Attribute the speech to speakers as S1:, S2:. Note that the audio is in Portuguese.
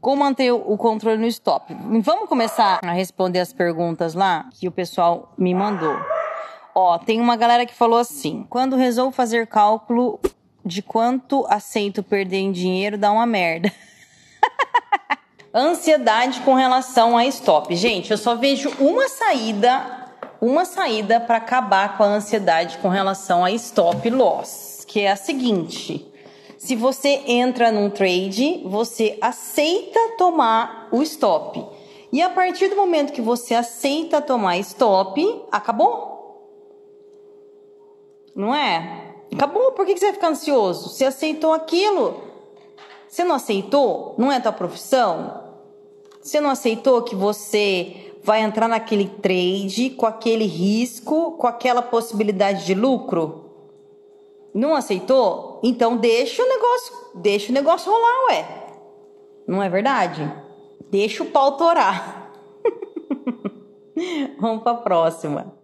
S1: Como manter o controle no stop? Vamos começar a responder as perguntas lá que o pessoal me mandou. Ó, tem uma galera que falou assim: quando resolvo fazer cálculo de quanto aceito perder em dinheiro, dá uma merda. Ansiedade com relação a stop. Gente, eu só vejo uma saída, uma saída para acabar com a ansiedade com relação a stop loss, que é a seguinte: se você entra num trade, você aceita tomar o stop. E a partir do momento que você aceita tomar stop, acabou. Não é? Acabou. Por que você vai ficar ansioso? Você aceitou aquilo. Você não aceitou? Não é tua profissão? Você não aceitou que você vai entrar naquele trade com aquele risco, com aquela possibilidade de lucro? Não aceitou? Então deixa o negócio, deixa o negócio rolar, ué. Não é verdade? Deixa o pau torar. Vamos para a próxima.